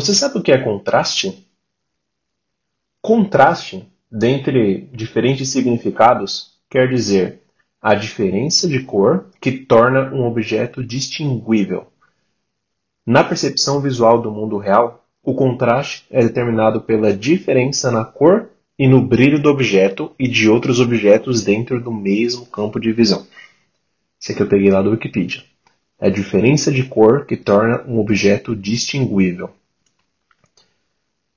Você sabe o que é contraste? Contraste, dentre diferentes significados, quer dizer a diferença de cor que torna um objeto distinguível. Na percepção visual do mundo real, o contraste é determinado pela diferença na cor e no brilho do objeto e de outros objetos dentro do mesmo campo de visão. Isso aqui eu peguei lá do Wikipedia. É a diferença de cor que torna um objeto distinguível.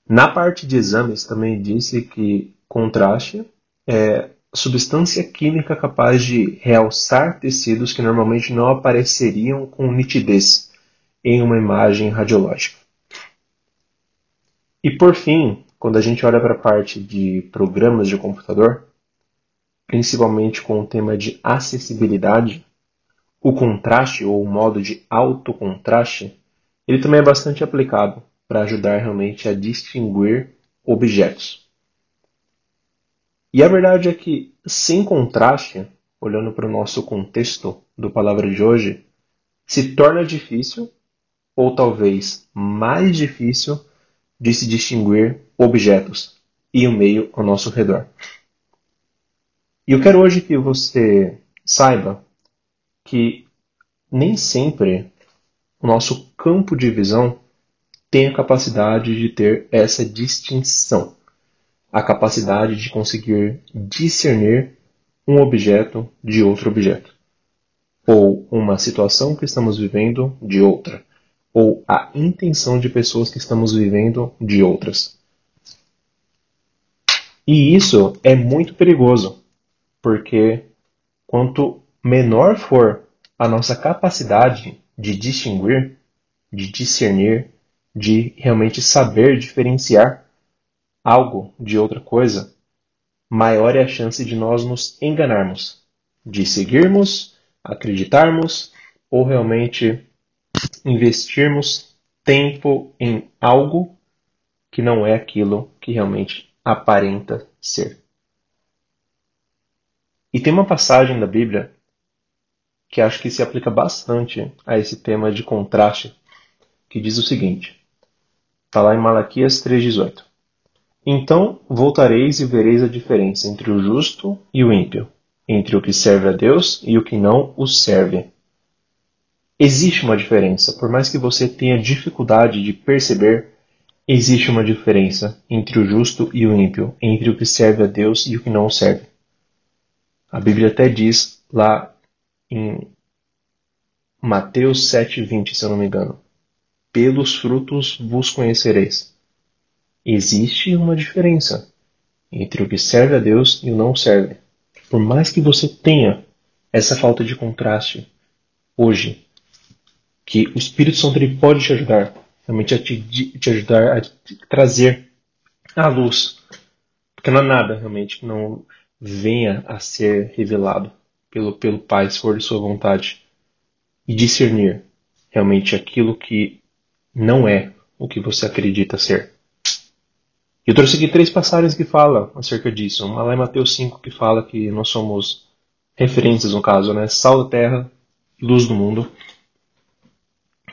Na parte de exames também disse que contraste é substância química capaz de realçar tecidos que normalmente não apareceriam com nitidez em uma imagem radiológica. E por fim, quando a gente olha para a parte de programas de computador, principalmente com o tema de acessibilidade, o contraste ou o modo de autocontraste, ele também é bastante aplicado para ajudar realmente a distinguir objetos. E a verdade é que, sem contraste, olhando para o nosso contexto do palavra de hoje, se torna difícil, ou talvez mais difícil, de se distinguir objetos e o meio ao nosso redor. E eu quero hoje que você saiba que nem sempre o nosso campo de visão a capacidade de ter essa distinção, a capacidade de conseguir discernir um objeto de outro objeto, ou uma situação que estamos vivendo de outra. Ou a intenção de pessoas que estamos vivendo de outras. E isso é muito perigoso, porque quanto menor for a nossa capacidade de distinguir, de discernir, de realmente saber diferenciar algo de outra coisa, maior é a chance de nós nos enganarmos, de seguirmos, acreditarmos ou realmente investirmos tempo em algo que não é aquilo que realmente aparenta ser. E tem uma passagem da Bíblia que acho que se aplica bastante a esse tema de contraste, que diz o seguinte: está lá em Malaquias 3,18. Então voltareis e vereis a diferença entre o justo e o ímpio, entre o que serve a Deus e o que não o serve. Existe uma diferença, por mais que você tenha dificuldade de perceber, existe uma diferença entre o justo e o ímpio, entre o que serve a Deus e o que não o serve. A Bíblia até diz lá em Mateus 7,20, se eu não me engano: Pelos frutos vos conhecereis. Existe uma diferença entre o que serve a Deus e o não serve. Por mais que você tenha essa falta de contraste hoje, que o Espírito Santo ele pode te ajudar, realmente a te, te ajudar a te trazer a luz. Porque não há nada realmente que não venha a ser revelado pelo, pelo Pai, se for de sua vontade. E discernir realmente aquilo que não é o que você acredita ser. Eu trouxe aqui três passagens que falam acerca disso. Uma lá em Mateus 5 que fala que nós somos referências, no caso, né? Sal da terra, luz do mundo.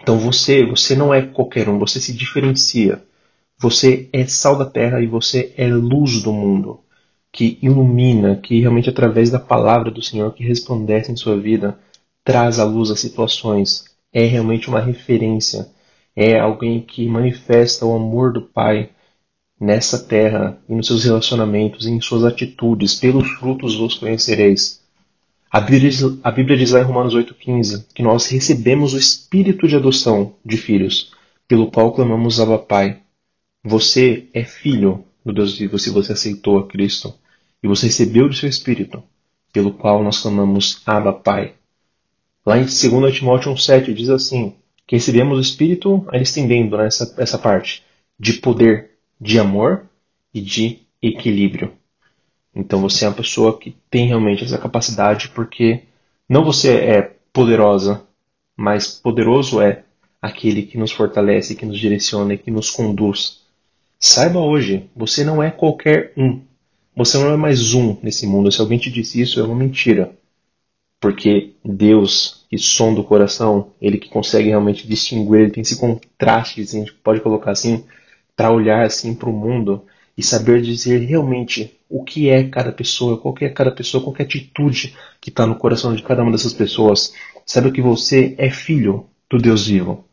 Então você, você não é qualquer um, você se diferencia. Você é sal da terra e você é luz do mundo, que ilumina, que realmente através da palavra do Senhor que resplandece em sua vida, traz à luz as situações. É realmente uma referência, é alguém que manifesta o amor do Pai nessa terra e nos seus relacionamentos, em suas atitudes, pelos frutos vos conhecereis. A Bíblia, diz, a Bíblia diz lá em Romanos 8,15 que nós recebemos o espírito de adoção de filhos, pelo qual clamamos Abba Pai. Você é filho do Deus vivo se você aceitou a Cristo, e você recebeu do seu espírito, pelo qual nós clamamos Abba Pai. Lá em 2 Timóteo 1,7 diz assim, que recebemos o espírito, ainda estendendo né, essa, essa parte, de poder, de amor e de equilíbrio. Então você é uma pessoa que tem realmente essa capacidade porque não você é poderosa, mas poderoso é aquele que nos fortalece, que nos direciona e que nos conduz. Saiba hoje, você não é qualquer um. Você não é mais um nesse mundo. Se alguém te disse isso, é uma mentira. Porque Deus que sonda o coração, ele que consegue realmente distinguir, ele tem esse contraste, assim, a gente pode colocar assim, para olhar assim para o mundo e saber dizer realmente o que é cada pessoa, qual é cada pessoa, qual é a atitude que está no coração de cada uma dessas pessoas. Sabe que você é filho do Deus vivo.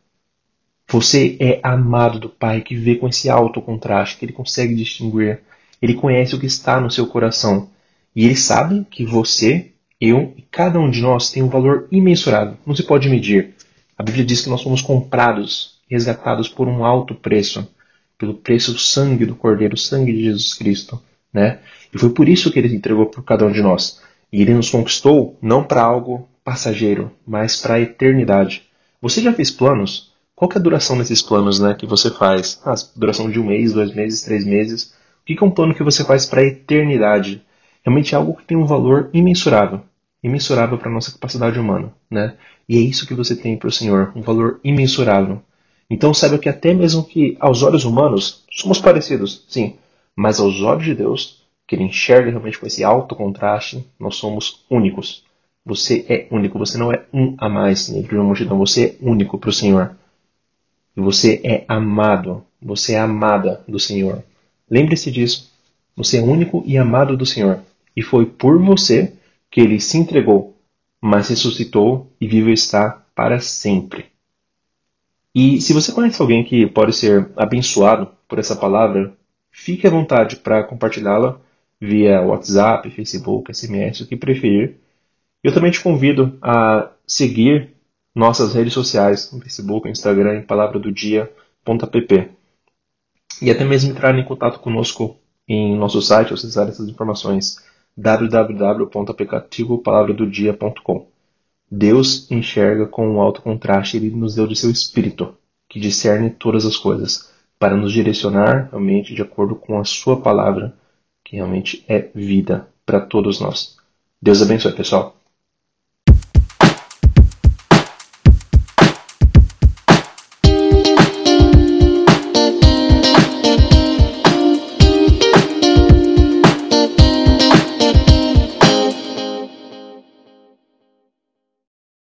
Você é amado do Pai que vê com esse alto contraste, que ele consegue distinguir. Ele conhece o que está no seu coração. E ele sabe que você, eu e cada um de nós tem um valor imensurável. Não se pode medir. A Bíblia diz que nós somos comprados, resgatados por um alto preço, pelo preço do sangue do Cordeiro, o sangue de Jesus Cristo. Né? E foi por isso que ele entregou por cada um de nós. E ele nos conquistou não para algo passageiro, mas para a eternidade. Você já fez planos? Qual é a duração desses planos né, que você faz? Ah, duração de um mês, dois meses, três meses. O que é um plano que você faz para a eternidade? Realmente é algo que tem um valor imensurável. Imensurável para a nossa capacidade humana. Né? E é isso que você tem para o Senhor, um valor imensurável. Então saiba que até mesmo que aos olhos humanos somos parecidos, sim, mas aos olhos de Deus, que Ele enxerga realmente com esse alto contraste, nós somos únicos. Você é único, você não é um a mais dentro de uma multidão, você é único para o Senhor. E você é amado, você é amada do Senhor. Lembre-se disso. Você é único e amado do Senhor. E foi por você que ele se entregou, mas ressuscitou e vivo está para sempre. E se você conhece alguém que pode ser abençoado por essa palavra, fique à vontade para compartilhá-la via WhatsApp, Facebook, SMS, o que preferir eu também te convido a seguir nossas redes sociais, no Facebook, Instagram, palavra do dia.pp. E até mesmo entrar em contato conosco em nosso site, acessar essas informações www.aplicativopalavradodia.com. Deus enxerga com um alto contraste, ele nos deu de seu espírito, que discerne todas as coisas, para nos direcionar realmente de acordo com a sua palavra, que realmente é vida para todos nós. Deus abençoe, pessoal.